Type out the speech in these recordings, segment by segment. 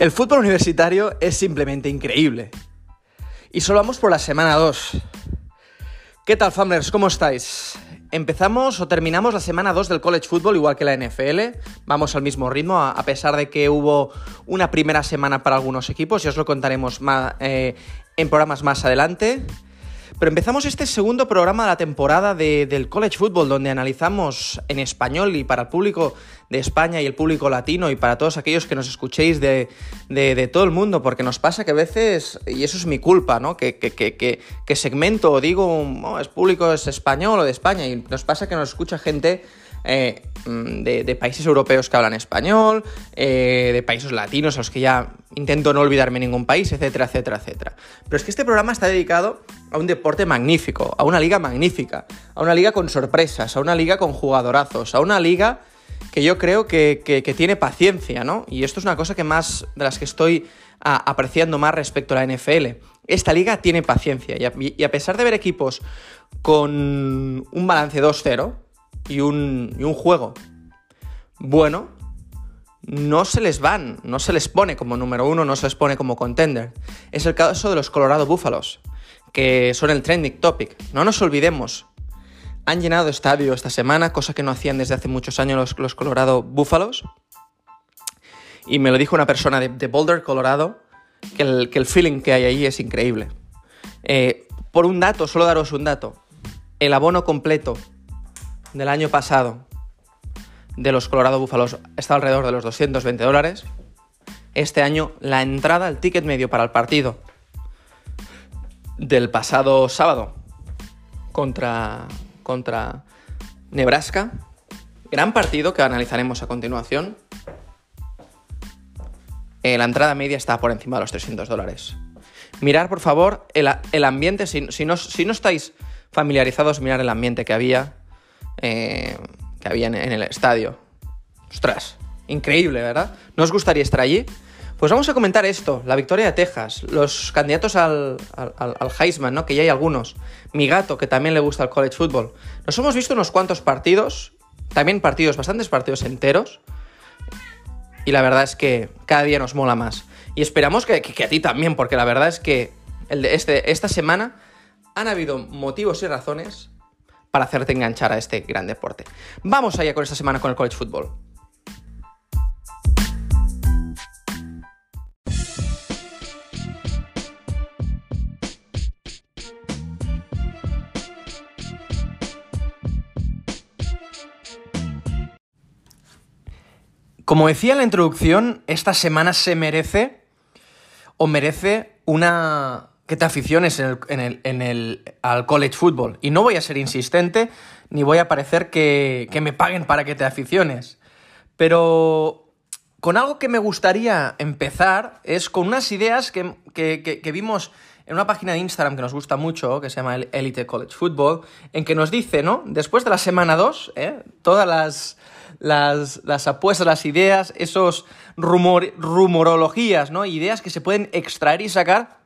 El fútbol universitario es simplemente increíble. Y solo vamos por la semana 2. ¿Qué tal, Famers? ¿Cómo estáis? Empezamos o terminamos la semana 2 del college football igual que la NFL. Vamos al mismo ritmo, a pesar de que hubo una primera semana para algunos equipos, y os lo contaremos más, eh, en programas más adelante. Pero empezamos este segundo programa de la temporada del College Football, donde analizamos en español y para el público de España y el público latino y para todos aquellos que nos escuchéis de, todo el mundo, porque nos pasa que a veces, y eso es mi culpa, ¿no? Que, que, que, que segmento o digo, oh, es público, es español o de España, y nos pasa que nos escucha gente eh, mm, de, países europeos que hablan español, eh, de países latinos a los que ya intento no olvidarme ningún país, etcétera, etcétera, etcétera. Pero es que este programa está dedicado a un deporte magnífico, a una liga magnífica, a una liga con sorpresas, a una liga con jugadorazos, a una liga que yo creo que, tiene paciencia, ¿no? Y esto es una cosa que más de las que estoy apreciando más respecto a la NFL. Esta liga tiene paciencia y a pesar de ver equipos con un balance 2-0, y un, y un juego bueno, no se les van, no se les pone como número uno, no se les pone como contender. Es el caso de los Colorado Buffaloes, que son el trending topic. No nos olvidemos, han llenado estadio esta semana, cosa que no hacían desde hace muchos años los, Colorado Buffaloes. Y me lo dijo una persona de, Boulder, Colorado, que el, que el, feeling que hay ahí es increíble. Eh, por un dato, solo daros un dato. El abono completo del año pasado de los Colorado Buffaloes está alrededor de los 220 dólares. Este año la entrada, el ticket medio para el partido del pasado sábado contra, contra Nebraska, gran partido que analizaremos a continuación. Eh, la entrada media está por encima de los 300 dólares. Mirar, por favor, el, ambiente. Si, no, si no estáis familiarizados, mirar el ambiente que había eh, que había en, el estadio. Ostras, increíble, ¿verdad? ¿No os gustaría estar allí? Pues vamos a comentar esto, la victoria de Texas, los candidatos al, Heisman, ¿no? Que ya hay algunos. Mi gato, que también le gusta el college football. Nos hemos visto unos cuantos partidos, también partidos, bastantes partidos enteros. Y la verdad es que cada día nos mola más. Y esperamos que, a ti también, porque la verdad es que este, esta semana han habido motivos y razones para hacerte enganchar a este gran deporte. Vamos allá con esta semana con el college football. Como decía en la introducción, esta semana se merece o merece una que te aficiones en el, al college football. Y no voy a ser insistente, ni voy a parecer que, me paguen para que te aficiones. Pero con algo que me gustaría empezar es con unas ideas que, vimos en una página de Instagram que nos gusta mucho, que se llama Elite College Football, en que nos dice, ¿no? Después de la semana 2, ¿eh? todas las, las, apuestas, las ideas, esos rumor, rumorologías, ¿no? Ideas que se pueden extraer y sacar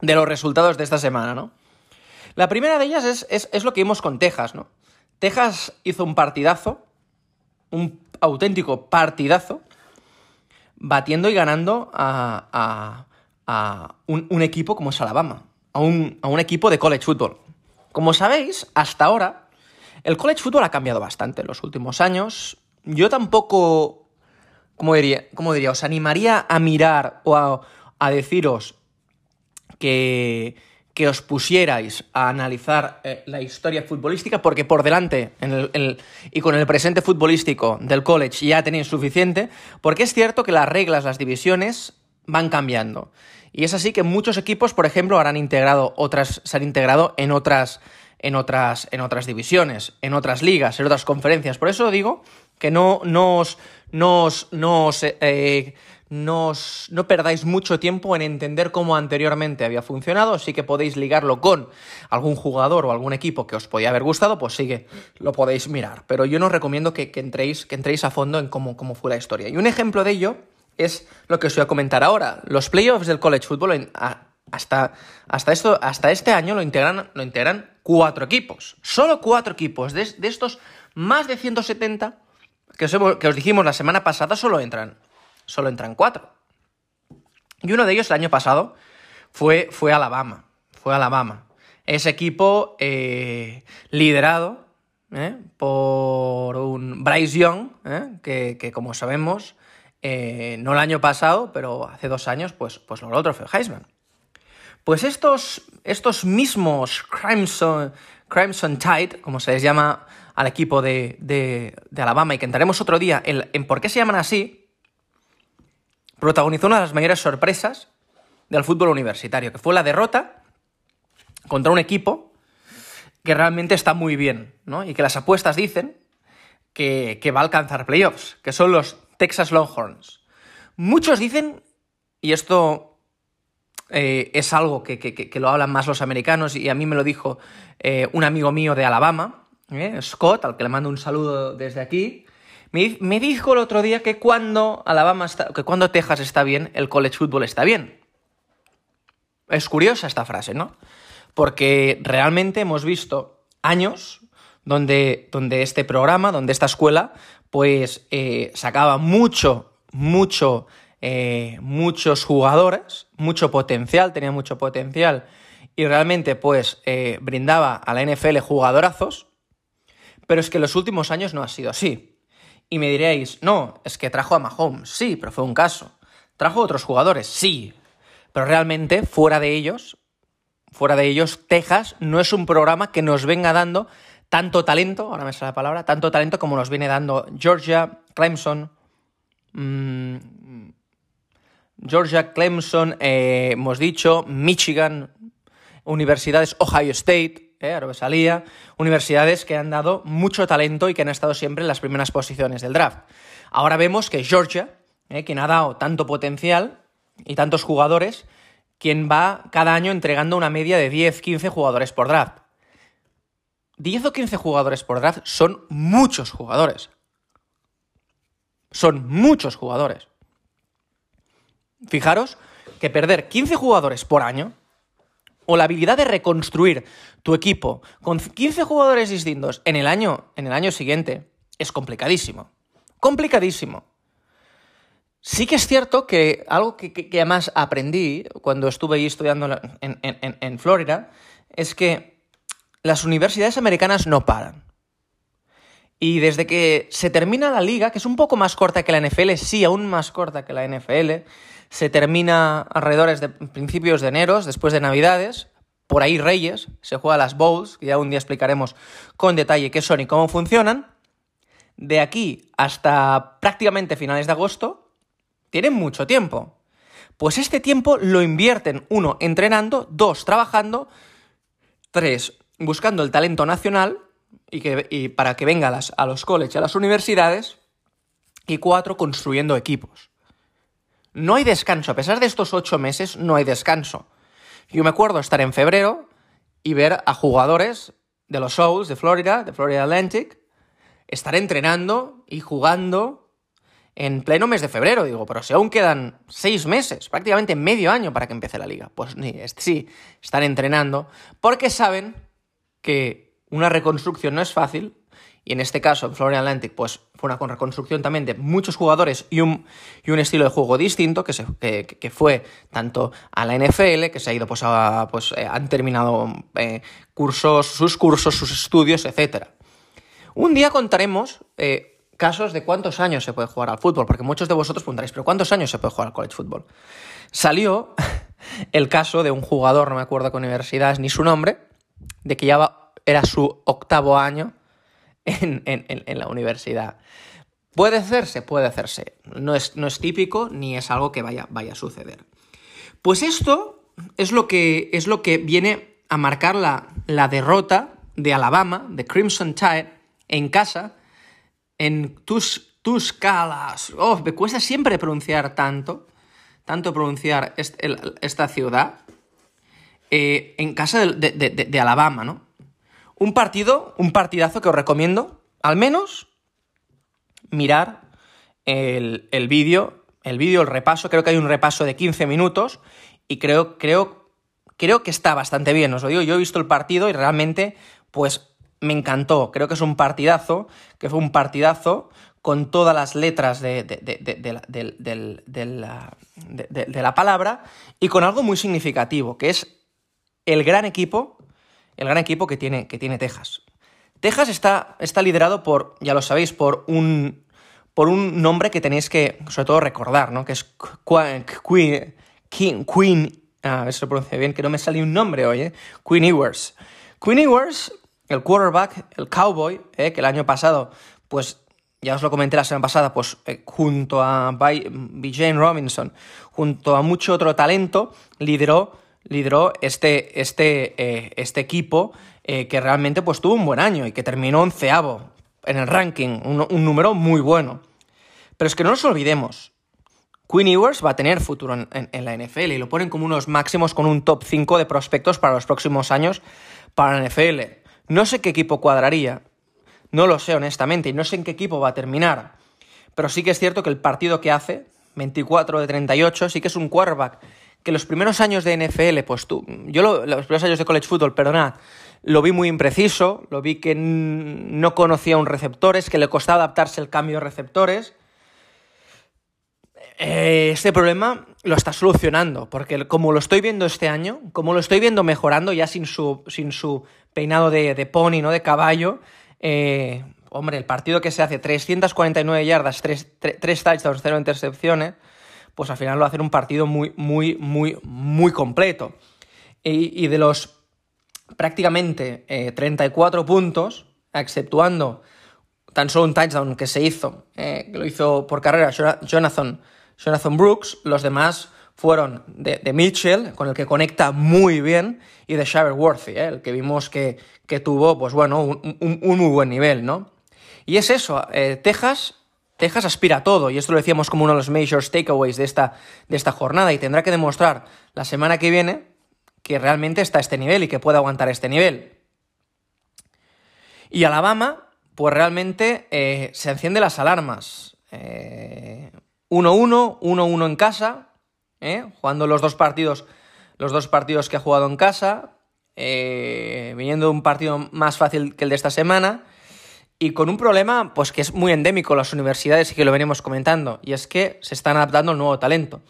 de los resultados de esta semana, ¿no? La primera de ellas es, lo que vimos con Texas, ¿no? Texas hizo un partidazo, un auténtico partidazo, batiendo y ganando a, un, equipo como es Alabama, a un, a un equipo de college football. Como sabéis, hasta ahora, el college football ha cambiado bastante en los últimos años. Yo tampoco, ¿cómo diría? ¿Cómo diría? Os animaría a mirar o a, a deciros que, que os pusierais a analizar eh, la historia futbolística, porque por delante en el, y con el presente futbolístico del college ya tenéis suficiente, porque es cierto que las reglas, las divisiones van cambiando. Y es así que muchos equipos, por ejemplo, habrán integrado otras, se han integrado en otras, en otras, en otras divisiones, en otras ligas, en otras conferencias. Por eso digo que no, no os, no eh, no, no perdáis mucho tiempo en entender cómo anteriormente había funcionado, así que podéis ligarlo con algún jugador o algún equipo que os podía haber gustado, pues sigue, lo podéis mirar. Pero yo no os recomiendo que, entréis, que entréis a fondo en cómo, cómo fue la historia. Y un ejemplo de ello es lo que os voy a comentar ahora. Los playoffs del college football hasta, hasta, esto, hasta este año lo integran, lo integran cuatro equipos. Solo cuatro equipos. De, estos más de 170 que os, que os dijimos la semana pasada, solo entran solo entran cuatro. Y uno de ellos el año pasado fue, fue Alabama. Fue Alabama. Ese equipo eh, liderado ¿eh? por un Bryce Young, ¿eh? que, como sabemos, no el año pasado, pero hace dos años, pues, pues logró el trofeo Heisman. Pues estos, estos mismos Crimson, Crimson Tide, como se les llama al equipo de, de, Alabama, y que entraremos otro día en, por qué se llaman así, protagonizó una de las mayores sorpresas del fútbol universitario, que fue la derrota contra un equipo que realmente está muy bien, ¿no? Y que las apuestas dicen que, que va a alcanzar playoffs, que son los Texas Longhorns. Muchos dicen, y esto eh, es algo que, lo hablan más los americanos y a mí me lo dijo eh, un amigo mío de Alabama, eh, Scott, al que le mando un saludo desde aquí. Me, dijo el otro día que cuando Alabama está, que cuando Texas está bien, el college football está bien. Es curiosa esta frase, ¿no? Porque realmente hemos visto años donde, donde este programa, donde esta escuela, pues sacaba mucho, mucho eh, muchos jugadores, mucho potencial, tenía mucho potencial y realmente pues eh, brindaba a la NFL jugadorazos, pero es que en los últimos años no ha sido así. Y me diréis, no, es que trajo a Mahomes, sí, pero fue un caso. Trajo otros jugadores, sí, pero realmente fuera de ellos, fuera de ellos, Texas no es un programa que nos venga dando tanto talento, ahora me sale la palabra, tanto talento como nos viene dando Georgia, Clemson, mmm, Georgia, Clemson, eh, hemos dicho, Michigan, universidades, Ohio State, eh, universidades que han dado mucho talento y que han estado siempre en las primeras posiciones del draft. Ahora vemos que Georgia, eh, quien ha dado tanto potencial y tantos jugadores, quien va cada año entregando una media de 10, 15 jugadores por draft. 10 o 15 jugadores por draft son muchos jugadores. Son muchos jugadores. Fijaros que perder 15 jugadores por año o la habilidad de reconstruir tu equipo con 15 jugadores distintos en el año, en el año siguiente es complicadísimo. Complicadísimo. Sí que es cierto que algo que, además aprendí cuando estuve ahí estudiando en Florida es que las universidades americanas no paran. Y desde que se termina la liga, que es un poco más corta que la NFL, sí, aún más corta que la NFL, se termina alrededor de principios de enero, después de Navidades, por ahí Reyes, se juega las Bowls, que ya un día explicaremos con detalle qué son y cómo funcionan. De aquí hasta prácticamente finales de agosto, tienen mucho tiempo. Pues este tiempo lo invierten, uno, entrenando, dos, trabajando, tres, buscando el talento nacional y, que, para que venga a, los colleges y a las universidades, y cuatro, construyendo equipos. No hay descanso, a pesar de estos ocho meses, no hay descanso. Yo me acuerdo estar en febrero y ver a jugadores de los Souls de Florida, de Florida Atlantic, estar entrenando y jugando en pleno mes de febrero. Digo, pero si aún quedan seis meses, prácticamente medio año para que empiece la liga. Pues sí, están entrenando porque saben que una reconstrucción no es fácil y en este caso en Florida Atlantic pues fue una reconstrucción también de muchos jugadores y un, y un estilo de juego distinto que, se, que, fue tanto a la NFL, que se ha ido pues, a, pues eh, han terminado eh, cursos, sus cursos, sus estudios, etc. Un día contaremos eh, casos de cuántos años se puede jugar al fútbol, porque muchos de vosotros preguntaréis, pero ¿cuántos años se puede jugar al college football? Salió el caso de un jugador, no me acuerdo qué universidad ni su nombre, de que ya era su octavo año en, la universidad. ¿Puede hacerse? Puede hacerse. No es, no es típico ni es algo que vaya, vaya a suceder. Pues esto es lo que, es lo que viene a marcar la, la derrota de Alabama, de Crimson Tide, en casa, en tus, tus calas. Oh, me cuesta siempre pronunciar tanto, tanto pronunciar esta ciudad, eh, en casa de, Alabama, ¿no? Un partido, un partidazo que os recomiendo, al menos, mirar el, vídeo, el vídeo, el repaso, creo que hay un repaso de 15 minutos y creo, creo, creo que está bastante bien, os lo digo, yo he visto el partido y realmente, pues, me encantó. Creo que es un partidazo, que fue un partidazo con todas las letras de, la, palabra y con algo muy significativo, que es el gran equipo, el gran equipo que tiene, que tiene Texas. Texas está, está liderado por, ya lo sabéis, por un, por un nombre que tenéis que, sobre todo, recordar, ¿no? Que es Queen, Queen, a ver si lo pronuncio bien, que no me sale un nombre hoy, ¿eh? Queen Ewers. Queen Ewers, el quarterback, el cowboy, ¿eh? que el año pasado, pues ya os lo comenté la semana pasada, pues eh, junto a Jane Robinson, junto a mucho otro talento, lideró, lideró este, este, eh, este equipo que realmente pues tuvo un buen año y que terminó onceavo en el ranking, un, número muy bueno. Pero es que no nos olvidemos, Queen Ewers va a tener futuro en, la NFL y lo ponen como unos máximos con un top 5 de prospectos para los próximos años para la NFL. No sé qué equipo cuadraría, no lo sé honestamente, y no sé en qué equipo va a terminar. Pero sí que es cierto que el partido que hace, 24 de 38, sí que es un quarterback que los primeros años de NFL, pues tú, yo los primeros años de college football, perdonad, lo vi muy impreciso, lo vi que no conocía un receptores, que le costaba adaptarse el cambio de receptores eh, este problema lo está solucionando, porque como lo estoy viendo este año, como lo estoy viendo mejorando ya sin su, sin su peinado de, pony, ¿no? De caballo, eh, hombre, el partido que se hace 349 yardas, 3, 3, touchdowns, 0 intercepciones, pues al final lo hace un partido muy, muy, muy, muy completo. Y, de los prácticamente 34 eh, puntos, exceptuando tan solo un touchdown que se hizo, que lo hizo por carrera Jonathan Jonathan Brooks, los demás fueron de, Mitchell, con el que conecta muy bien, y de Shiverworthy, ¿eh? el que vimos que, tuvo, pues bueno, un, muy buen nivel, ¿no? Y es eso, eh, Texas, Texas aspira a todo, y esto lo decíamos como uno de los major takeaways de esta, de esta jornada, y tendrá que demostrar la semana que viene que realmente está a este nivel y que puede aguantar este nivel. Y Alabama, pues realmente eh, se enciende las alarmas. 1-1, 1-1 en casa, ¿eh? jugando los dos partidos, los dos partidos que ha jugado en casa, eh, viniendo de un partido más fácil que el de esta semana, y con un problema pues que es muy endémico en las universidades y que lo venimos comentando, y es que se están adaptando al nuevo talento.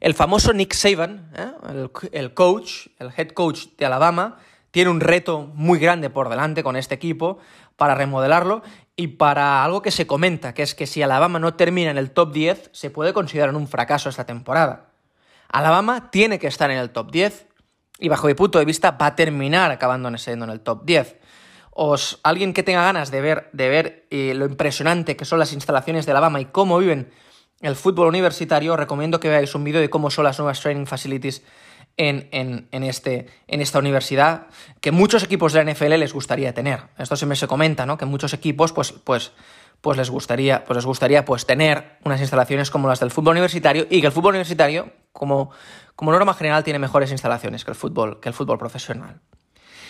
El famoso Nick Saban, ¿eh? el, el coach, el head coach de Alabama, tiene un reto muy grande por delante con este equipo para remodelarlo y para algo que se comenta, que es que si Alabama no termina en el top 10, se puede considerar un fracaso esta temporada. Alabama tiene que estar en el top 10 y bajo mi punto de vista va a terminar acabando siendo en el top 10. Os, alguien que tenga ganas de ver, de ver eh, lo impresionante que son las instalaciones de Alabama y cómo viven el fútbol universitario, recomiendo que veáis un vídeo de cómo son las nuevas training facilities en, este, en esta universidad que muchos equipos de la NFL les gustaría tener. Esto siempre se comenta, ¿no? Que muchos equipos, pues, pues, pues les gustaría, pues les gustaría pues, tener unas instalaciones como las del fútbol universitario y que el fútbol universitario, como, como norma general, tiene mejores instalaciones que el fútbol, que el fútbol profesional.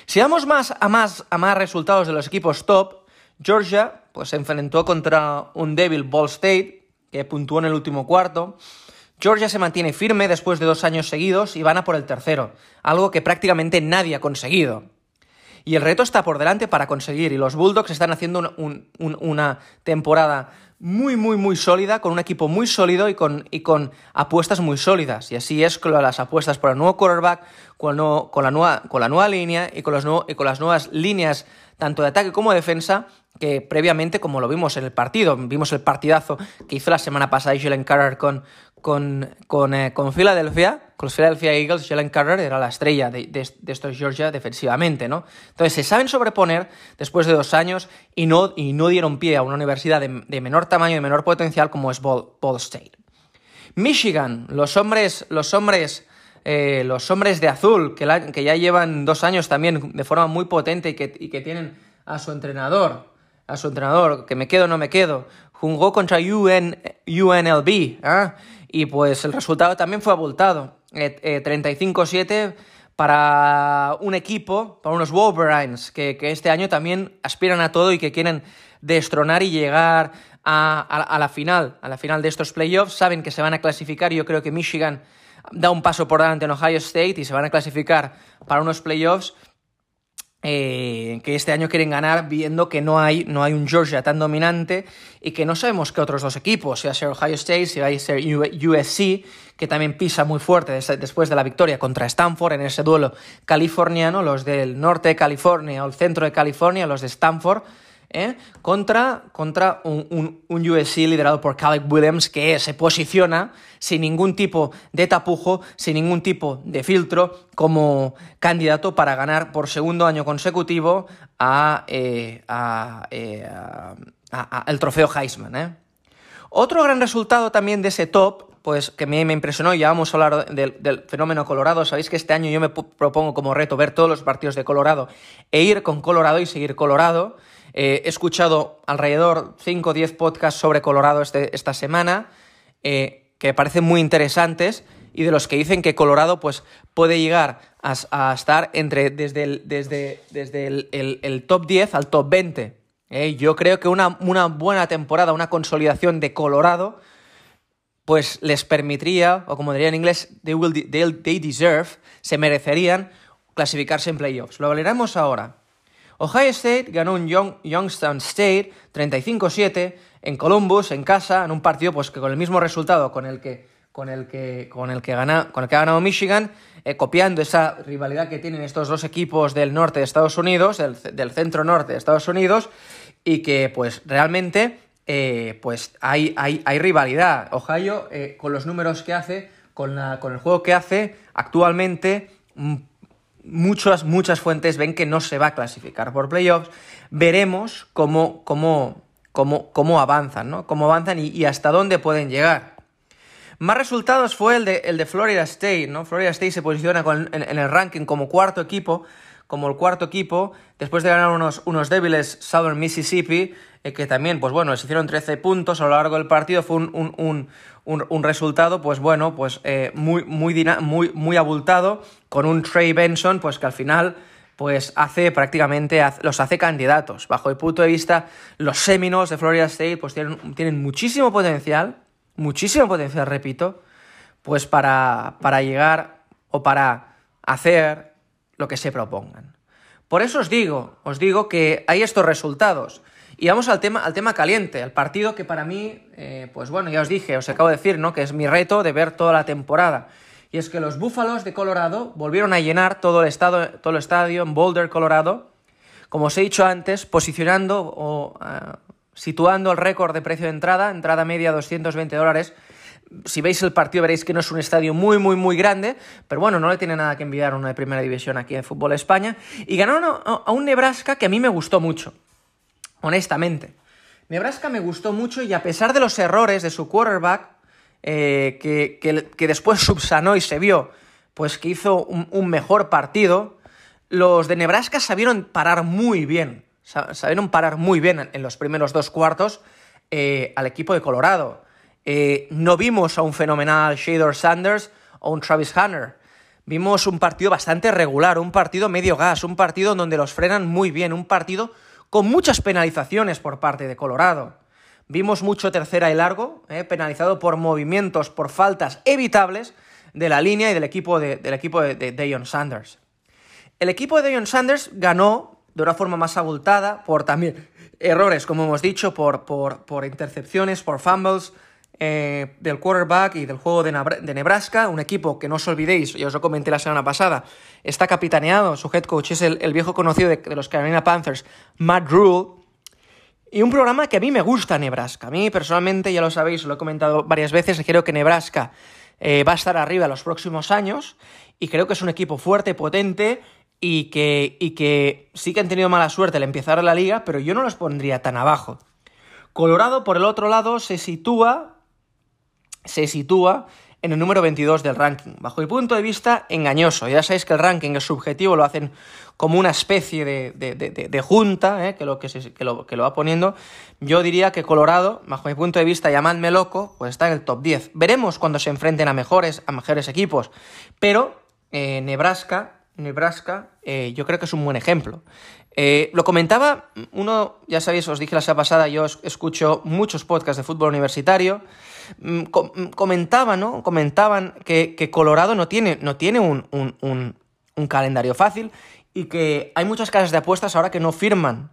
Si vamos más a más a más resultados de los equipos top, Georgia pues, se enfrentó contra un débil Ball State, que puntuó en el último cuarto. Georgia se mantiene firme después de dos años seguidos y van a por el tercero, algo que prácticamente nadie ha conseguido. Y el reto está por delante para conseguir, y los Bulldogs están haciendo una temporada muy, muy, muy sólida, con un equipo muy sólido y con, y con apuestas muy sólidas. Y así es con las apuestas por el nuevo quarterback, con, con, la, nueva, con la nueva línea y con, los y con las nuevas líneas tanto de ataque como de defensa, que previamente, como lo vimos en el partido, vimos el partidazo que hizo la semana pasada Jalen Carter con, con, con, eh, con Filadelfia, con los Philadelphia Eagles, Jalen Carter era la estrella de, de, estos Georgia defensivamente, ¿no? Entonces se saben sobreponer después de dos años y no, y no dieron pie a una universidad de, menor tamaño y menor potencial como es Ball, State. Michigan, los hombres, los hombres, eh, los hombres de azul, que, que, ya llevan dos años también de forma muy potente y que, y que tienen a su entrenador, a su entrenador, que me quedo o no me quedo, jugó contra UN, ¿eh? Y pues el resultado también fue abultado, 35-7 eh, para un equipo, para unos Wolverines, que, este año también aspiran a todo y que quieren destronar y llegar a, la final, a la final de estos playoffs, saben que se van a clasificar yo creo que Michigan da un paso por delante en Ohio State y se van a clasificar para unos playoffs eh, que este año quieren ganar viendo que no hay, no hay un Georgia tan dominante y que no sabemos qué otros dos equipos, si va a ser Ohio State, si va a ser USC, que también pisa muy fuerte después de la victoria contra Stanford en ese duelo californiano, los del norte de California o el centro de California, los de Stanford, ¿eh? contra, contra un, un, USC liderado por Caleb Williams que se posiciona sin ningún tipo de tapujo, sin ningún tipo de filtro como candidato para ganar por segundo año consecutivo a, eh, eh, el trofeo Heisman. Otro gran resultado también de ese top pues que me, me impresionó, ya vamos a hablar del, del, fenómeno Colorado, sabéis que este año yo me propongo como reto ver todos los partidos de Colorado e ir con Colorado y seguir Colorado, eh, he escuchado alrededor 5 o 10 podcasts sobre Colorado este, esta semana, eh, que me parecen muy interesantes y de los que dicen que Colorado pues, puede llegar a, estar entre, desde, el, desde, desde el, top 10 al top 20. Eh, yo creo que una, una, buena temporada, una consolidación de Colorado, pues les permitiría, o como diría en inglés, they, will, they deserve, se merecerían clasificarse en playoffs. Lo hablaremos ahora. Ohio State ganó un Youngstown State 35-7 en Columbus, en casa, en un partido pues que con el mismo resultado con el que con el que con el que con el que ha ganado Michigan, eh, copiando esa rivalidad que tienen estos dos equipos del norte de Estados Unidos, del, centro norte de Estados Unidos, y que pues realmente eh, pues hay, hay, hay, rivalidad. Ohio, eh, con los números que hace, con, la, con el juego que hace, actualmente mm, muchas, muchas fuentes ven que no se va a clasificar por playoffs. Veremos cómo, cómo, cómo, cómo avanzan, ¿no? Cómo avanzan y, hasta dónde pueden llegar. Más resultados fue el de, el de Florida State, ¿no? Florida State se posiciona en, el ranking como cuarto equipo, como el cuarto equipo, después de ganar unos, unos débiles Southern Mississippi, que también, pues bueno, se hicieron 13 puntos a lo largo del partido, fue un, un, resultado, pues bueno, pues eh, muy, muy, muy, muy abultado, con un Trey Benson, pues que al final pues hace prácticamente, los hace candidatos. Bajo el punto de vista, los Seminoles de Florida State pues tienen, tienen muchísimo potencial, muchísimo potencial, repito, pues para, para llegar o para hacer lo que se propongan. Por eso os digo, os digo que hay estos resultados. Y vamos al tema, al tema caliente, al partido que para mí, eh, pues bueno, ya os dije, os acabo de decir, ¿no? Que es mi reto de ver toda la temporada. Y es que los Búfalos de Colorado volvieron a llenar todo el, estado, todo el estadio en Boulder, Colorado, como os he dicho antes, posicionando o eh, situando el récord de precio de entrada, entrada media 220 dólares. Si veis el partido veréis que no es un estadio muy, muy, muy grande, pero bueno, no le tiene nada que envidiar a una de primera división aquí en Fútbol España. Y ganaron a un Nebraska que a mí me gustó mucho honestamente. Nebraska me gustó mucho y a pesar de los errores de su quarterback, eh, que, después subsanó y se vio, pues que hizo un, mejor partido, los de Nebraska sabieron parar muy bien, sabieron parar muy bien en los primeros dos cuartos eh, al equipo de Colorado. Eh, no vimos a un fenomenal Shador Sanders o un Travis Hunter. Vimos un partido bastante regular, un partido medio gas, un partido donde los frenan muy bien, un partido con muchas penalizaciones por parte de Colorado. Vimos mucho tercera y largo, eh, penalizado por movimientos, por faltas evitables de la línea y del equipo de, del equipo de, Sanders. El equipo de Deion Sanders ganó de una forma más abultada por también errores, como hemos dicho, por, por, por intercepciones, por fumbles, eh, del quarterback y del juego de, Nebraska, un equipo que no os olvidéis, ya os lo comenté la semana pasada, está capitaneado, su head coach es el, viejo conocido de, los Carolina Panthers, Matt Rule, y un programa que a mí me gusta Nebraska. A mí personalmente, ya lo sabéis, lo he comentado varias veces, creo que Nebraska eh, va a estar arriba los próximos años y creo que es un equipo fuerte, potente y que, y que sí que han tenido mala suerte al empezar la liga, pero yo no los pondría tan abajo. Colorado, por el otro lado, se sitúa se sitúa en el número 22 del ranking. Bajo mi punto de vista, engañoso. Ya sabéis que el ranking es subjetivo, lo hacen como una especie de, junta ¿eh? que, lo, que, lo, que, lo, va poniendo. Yo diría que Colorado, bajo mi punto de vista, llamadme loco, pues está en el top 10. Veremos cuando se enfrenten a mejores, a mejores equipos. Pero eh, Nebraska, Nebraska eh, yo creo que es un buen ejemplo. lo comentaba uno, ya sabéis, os dije la semana pasada, yo escucho muchos podcasts de fútbol universitario. Mm, mm, comentaban, ¿no? Comentaban que, Colorado no tiene, no tiene un, calendario fácil y que hay muchas casas de apuestas ahora que no firman.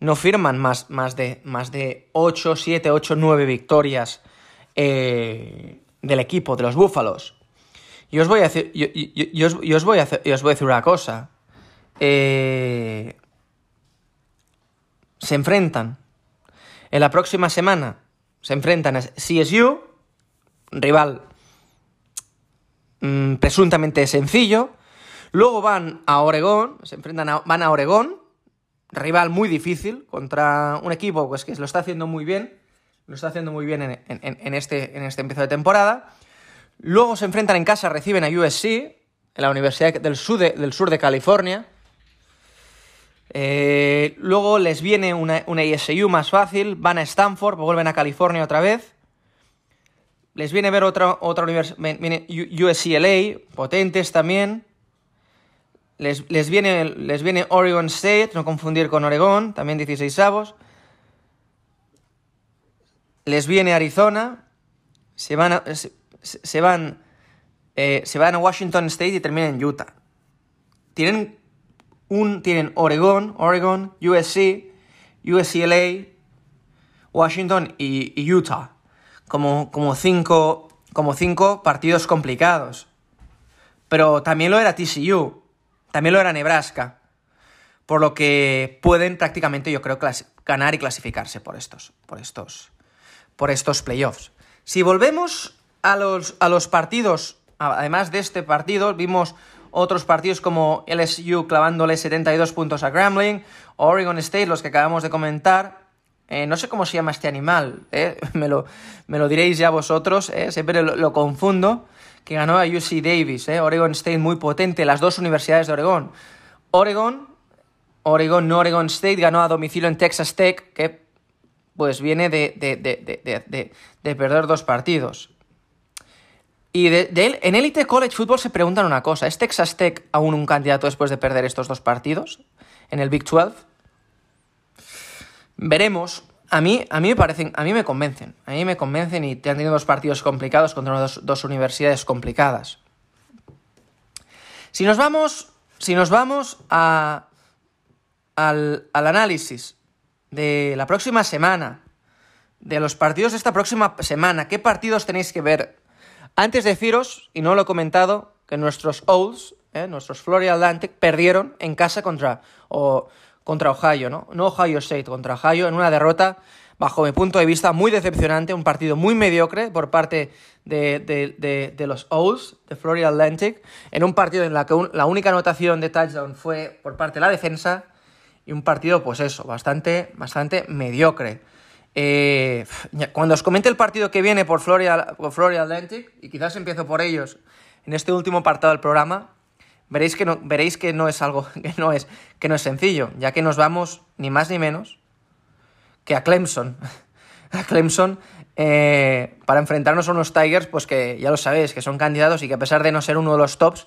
No firman más, más, de, más de 8, 7, 8, 9 victorias eh, del equipo, de los Búfalos. Y os voy a decir, yo, os, voy a os voy a decir una cosa. Eh, se enfrentan en la próxima semana. Se enfrentan a CSU, rival mm, presuntamente sencillo. Luego van a Oregón, se enfrentan van a rival muy difícil contra un equipo pues, que lo está haciendo muy bien, lo está haciendo muy bien en, este, en este empiezo de temporada. Luego se enfrentan en casa, reciben a USC, en la Universidad del Sur de, del sur de California. Eh, luego les viene una, ISU más fácil, van a Stanford, vuelven a California otra vez. Les viene ver otra, otra universidad, viene USCLA, potentes también. Les, viene, les viene Oregon State, no confundir con Oregón, también 16 avos. Les viene Arizona, se van a, se, van, eh, se van a Washington State y terminan en Utah. Tienen, un, tienen Oregón, Oregon, USC, USCLA, Washington y, Utah. Como, como, cinco, como cinco partidos complicados. Pero también lo era TCU. También lo era Nebraska. Por lo que pueden prácticamente, yo creo, ganar y clasificarse por estos, por estos, por estos playoffs. Si volvemos a los, a los partidos, además de este partido, vimos otros partidos como LSU clavándole 72 puntos a Grambling, Oregon State, los que acabamos de comentar. Eh, no sé cómo se llama este animal, eh, me, lo, me, lo, diréis ya vosotros, eh, siempre lo confundo que ganó a UC Davis, ¿eh? Oregon State muy potente, las dos universidades de Oregon. Oregon, Oregon, no Oregon State, ganó a domicilio en Texas Tech, que pues viene de, de, perder dos partidos. Y de, él, en Elite College Football se preguntan una cosa, ¿es Texas Tech aún un candidato después de perder estos dos partidos en el Big 12? Veremos, a mí, a mí me parecen, a mí me convencen, a mí me convencen y han tenido dos partidos complicados contra dos, universidades complicadas. Si nos vamos, si nos vamos a, al, al análisis de la próxima semana, de los partidos de esta próxima semana, ¿qué partidos tenéis que ver? Antes de deciros, y no lo he comentado, que nuestros Owls, eh, nuestros Florida Atlantic, perdieron en casa contra, o, contra Ohio, ¿no? No Ohio State, contra Ohio, en una derrota, bajo mi punto de vista, muy decepcionante, un partido muy mediocre por parte de, los Owls, de Florida Atlantic, en un partido en la que la única anotación de touchdown fue por parte de la defensa, y un partido, pues eso, bastante, bastante mediocre. Eh, cuando os comente el partido que viene por Florida, Atlantic, y quizás empiezo por ellos en este último apartado del programa, veréis que no, veréis que no es algo que no es, que no es sencillo, ya que nos vamos ni más ni menos que a Clemson. a Clemson eh, para enfrentarnos a unos Tigers, pues que ya lo sabéis, que son candidatos y que a pesar de no ser uno de los tops,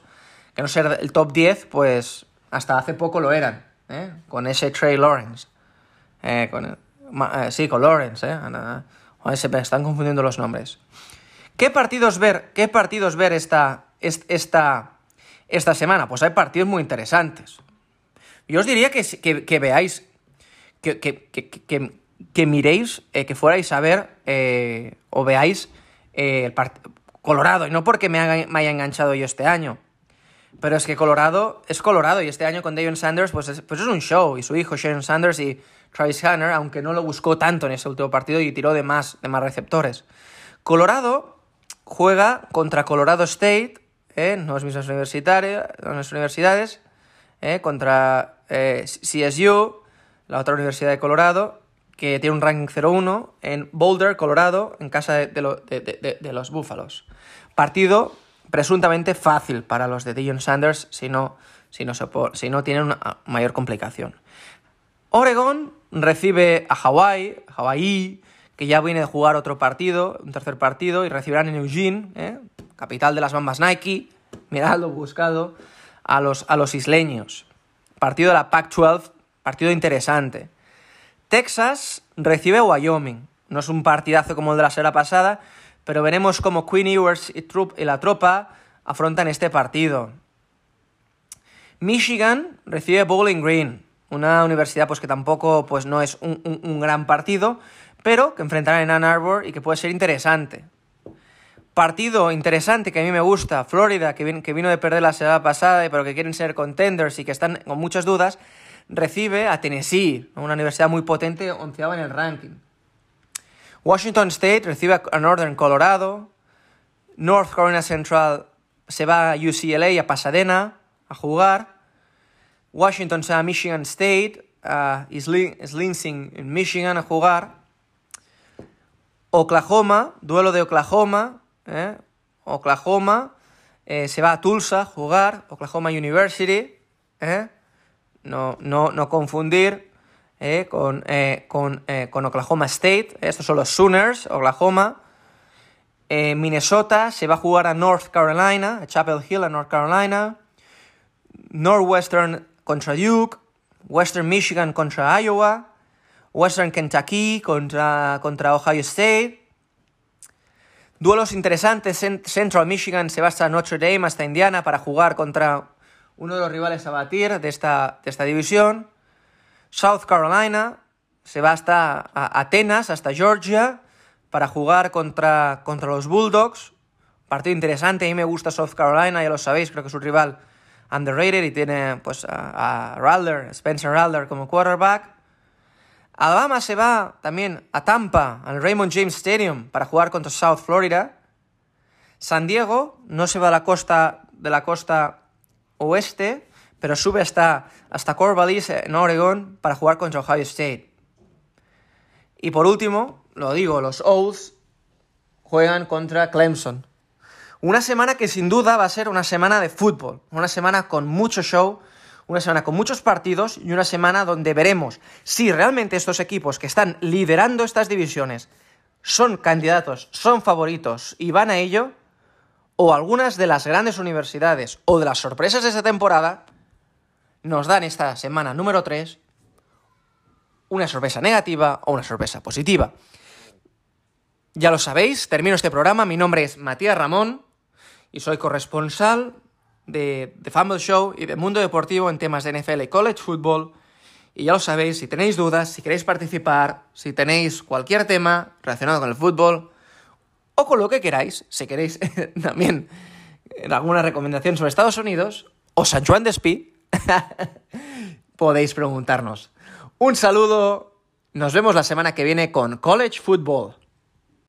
que no ser el top 10, pues hasta hace poco lo eran, ¿eh? con ese Trey Lawrence. Eh, sí, con Lawrence, ¿eh? se están confundiendo los nombres. ¿Qué partidos ver, qué partidos ver esta, esta, esta semana? Pues hay partidos muy interesantes. Yo os diría que, que, veáis, que, que, miréis, eh, que fuerais a ver eh, o veáis eh, el Colorado, y no porque me, haya enganchado yo este año, pero es que Colorado es Colorado y este año con Deion Sanders pues es, pues es un show y su hijo Sharon Sanders y Travis Hunter, aunque no lo buscó tanto en ese último partido y tiró de más, de más receptores. Colorado juega contra Colorado State en las mismas universidades, eh, contra eh, CSU, la otra universidad de Colorado, que tiene un ranking 0-1, en Boulder, Colorado, en casa de, los Búfalos. Partido presuntamente fácil para los de Dion Sanders si no, si no, si no tienen una mayor complicación. Oregon recibe a Hawaii, Hawaii, que ya viene de jugar otro partido, un tercer partido, y recibirán en Eugene, ¿eh? capital de las bambas Nike, miradlo, buscado, a los, a los isleños. Partido de la Pac-12, partido interesante. Texas recibe Wyoming. No es un partidazo como el de la semana pasada, pero veremos cómo Queen Ewers y la tropa afrontan este partido. Michigan recibe Bowling Green, una universidad pues que tampoco pues no es un, un gran partido, pero que enfrentarán en Ann Arbor y que puede ser interesante. Partido interesante que a mí me gusta, Florida, que, vino de perder la semana pasada, pero que quieren ser contenders y que están con muchas dudas, recibe a Tennessee, una universidad muy potente, onceava en el ranking. Washington State recibe a Northern Colorado. North Carolina Central se va a UCLA a Pasadena a jugar. Washington se va a Michigan State, a Slingsing en Michigan a jugar. Oklahoma, duelo de Oklahoma, ¿eh? Oklahoma, eh, se va a Tulsa a jugar, Oklahoma University, ¿eh? no, no, no, confundir con, con, con, Oklahoma State, estos son los Sooners, Oklahoma. Minnesota se va a jugar a North Carolina, a Chapel Hill, a North Carolina. Northwestern contra Duke, Western Michigan contra Iowa, Western Kentucky contra, contra Ohio State. Duelos interesantes, Central Michigan se va hasta Notre Dame, hasta Indiana, para jugar contra uno de los rivales a batir de esta, de esta división. South Carolina se va hasta Atenas, hasta Georgia, para jugar contra, contra los Bulldogs. Partido interesante, a mí me gusta South Carolina, ya lo sabéis, creo que es un rival underrated y tiene pues a, Spencer Rattler como quarterback. Alabama se va también a Tampa, al Raymond James Stadium, para jugar contra South Florida. San Diego no se va a la costa de la costa oeste, pero sube hasta, hasta Corvallis, en Oregon, para jugar contra Ohio State. Y por último, lo digo, los Owls juegan contra Clemson. Una semana que sin duda va a ser una semana de fútbol, una semana con mucho show, una semana con muchos partidos y una semana donde veremos si realmente estos equipos que están liderando estas divisiones son candidatos, son favoritos y van a ello, o algunas de las grandes universidades o de las sorpresas de esta temporada nos dan esta semana número 3 una sorpresa negativa o una sorpresa positiva. Ya lo sabéis, termino este programa, mi nombre es Matías Ramón y soy corresponsal de, The Fumble Show y de Mundo Deportivo en temas de NFL y College Football. Y ya lo sabéis, si tenéis dudas, si queréis participar, si tenéis cualquier tema relacionado con el fútbol o con lo que queráis, si queréis también alguna recomendación sobre Estados Unidos o San Juan de Espí, podéis preguntarnos. Un saludo, nos vemos la semana que viene con College Football.